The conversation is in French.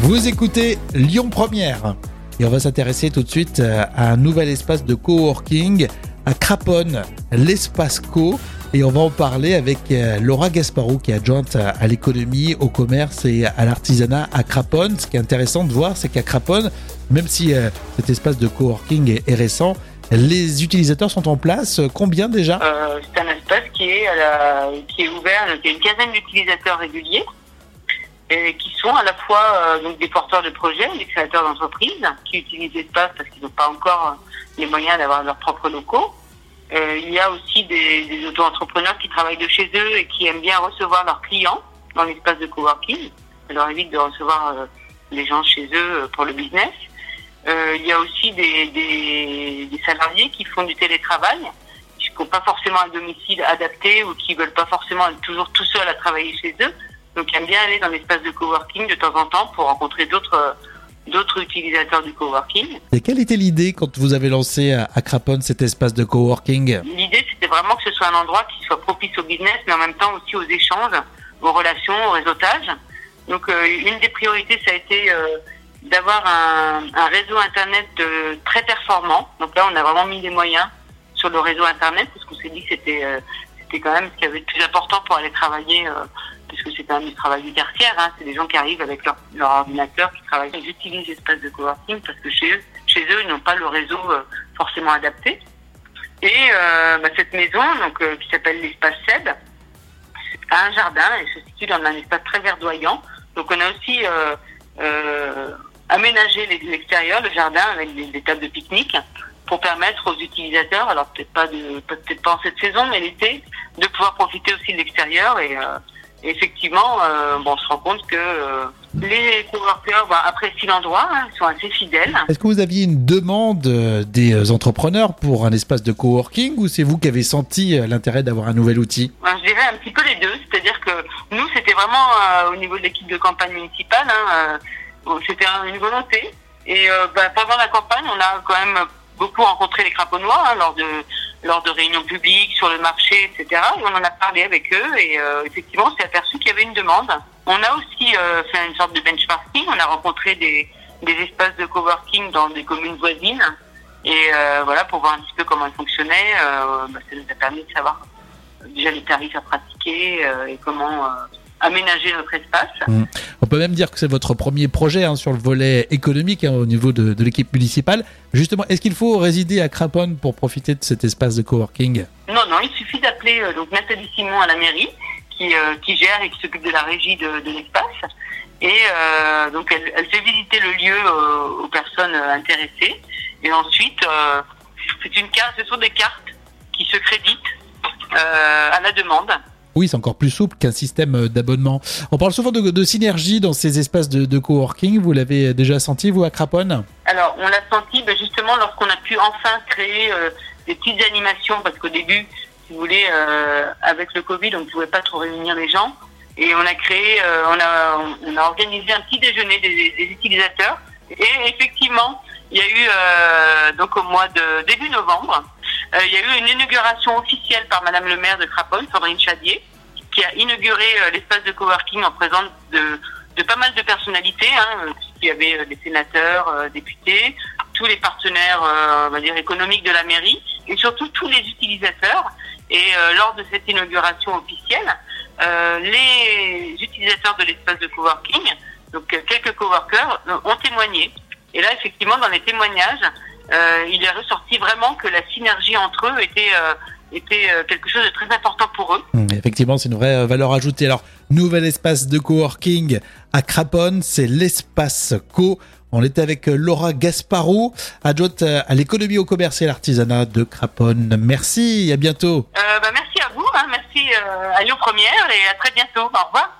Vous écoutez Lyon Première et on va s'intéresser tout de suite euh, à un nouvel espace de coworking à Craponne, l'espace co. Et on va en parler avec euh, Laura Gasparou qui est adjointe à l'économie, au commerce et à l'artisanat à Craponne. Ce qui est intéressant de voir, c'est qu'à Craponne, même si euh, cet espace de coworking est, récent, les utilisateurs sont en place. Combien déjà? C'est un espace qui est, qui est ouvert, il y a une quinzaine d'utilisateurs réguliers qui sont à la fois euh, donc des porteurs de projets, des créateurs d'entreprises qui utilisent l'espace parce qu'ils n'ont pas encore euh, les moyens d'avoir leurs propres locaux. Euh, il y a aussi des, des auto-entrepreneurs qui travaillent de chez eux et qui aiment bien recevoir leurs clients dans l'espace de coworking. Ça leur évite de recevoir euh, les gens chez eux euh, pour le business. Euh, il y a aussi des, des, des salariés qui font du télétravail, qui n'ont pas forcément un domicile adapté ou qui veulent pas forcément être toujours tout seuls à travailler chez eux. Donc, aiment bien aller dans l'espace de coworking de temps en temps pour rencontrer d'autres euh, d'autres utilisateurs du coworking. Et quelle était l'idée quand vous avez lancé à à Craponne cet espace de coworking? L'idée, c'était vraiment que ce soit un endroit qui soit propice au business, mais en même temps aussi aux échanges, aux relations, au réseautage. Donc, euh, une des priorités, ça a été euh, d'avoir un, un réseau Internet de, très performant. Donc là, on a vraiment mis des moyens sur le réseau Internet, parce qu'on s'est dit que c'était euh, c'était quand même ce qui avait le plus important pour aller travailler, euh, puisque c'est quand même du travail du tertiaire. Hein, c'est des gens qui arrivent avec leur, leur ordinateur, qui travaillent. Ils utilisent l'espace de coworking parce que chez eux, chez eux, ils n'ont pas le réseau euh, forcément adapté. Et euh, bah, cette maison, donc euh, qui s'appelle l'espace SEB, a un jardin et se situe dans un espace très verdoyant. Donc on a aussi aménagé l'extérieur, le jardin avec des, tables de pique-nique pour permettre aux utilisateurs, alors peut-être pas peut-être pas en cette saison, mais l'été, de pouvoir profiter aussi de l'extérieur et effectivement, euh, bon, on se rend compte que euh, les coworkers bah, apprécient l'endroit, hein, ils sont assez fidèles. Est-ce que vous aviez une demande euh, des euh, entrepreneurs pour un espace de coworking ou c'est vous qui avez senti euh, l'intérêt d'avoir un nouvel outil? Ben, je dirais un petit peu les deux, c'est-à-dire que nous, c'était vraiment euh, au niveau de l'équipe de campagne municipale, hein, euh, c'était un- une volonté. Et euh, ben, pendant la campagne, on a quand même beaucoup rencontré les craponnois hein, lors de lors de réunions publiques, sur le marché, etc. Et on en a parlé avec eux et euh, effectivement, on s'est aperçu qu'il y avait une demande. On a aussi euh, fait une sorte de benchmarking, on a rencontré des, des espaces de coworking dans des communes voisines. Et euh, voilà, pour voir un petit peu comment ils fonctionnaient, euh, bah, ça nous a permis de savoir déjà les tarifs à pratiquer euh, et comment euh, aménager notre espace. On peut même dire que c'est votre premier projet hein, sur le volet économique hein, au niveau de, de l'équipe municipale. Justement, est-ce qu'il faut résider à Craponne pour profiter de cet espace de coworking? Non, non, il suffit d'appeler euh, donc Nathalie Simon à la mairie qui, euh, qui gère et qui s'occupe de la régie de, de l'espace. Et euh, donc elle, elle fait visiter le lieu euh, aux personnes intéressées. Et ensuite, c'est une carte, ce sont des cartes qui se créditent à la demande. Oui, c'est encore plus souple qu'un système euh, d'abonnement. On parle souvent de, synergie dans ces espaces de, de coworking. Vous l'avez déjà senti, vous, à Craponne Alors, on l'a senti ben, justement lorsqu'on a pu enfin créer euh, des petites animations, parce qu'au début, si vous voulez, euh, avec le Covid, on ne pouvait pas trop réunir les gens. Et on a créé, on, a, organisé un petit déjeuner des, des utilisateurs. Et effectivement, il y a eu, donc au mois de début novembre, il y a eu une inauguration officielle par Madame le maire de Craponne, Sandrine Chadier, qui a inauguré euh, l'espace de coworking en présence de, pas mal de personnalités. Hein, il y avait euh, des sénateurs, euh, députés, tous les partenaires, euh, on va dire économiques de la mairie, et surtout tous les utilisateurs. Et euh, lors de cette inauguration officielle, euh, les utilisateurs de l'espace de coworking, donc euh, quelques coworkers, euh, ont témoigné. Et là, effectivement, dans les témoignages, euh, il est ressorti vraiment que la synergie entre eux était, euh, était euh, quelque chose de très important pour eux. Hum, Effectivement, c'est une vraie euh, valeur ajoutée. Alors, nouvel espace de coworking à Craponne, c'est l'espace co. On était avec euh, Laura Gasparou, adjointe euh, à l'économie, au commerce et à l'artisanat de Craponne. Merci, à bientôt. Euh, bah, merci à vous, hein, merci euh, à Lyon Première et à très bientôt. Au revoir.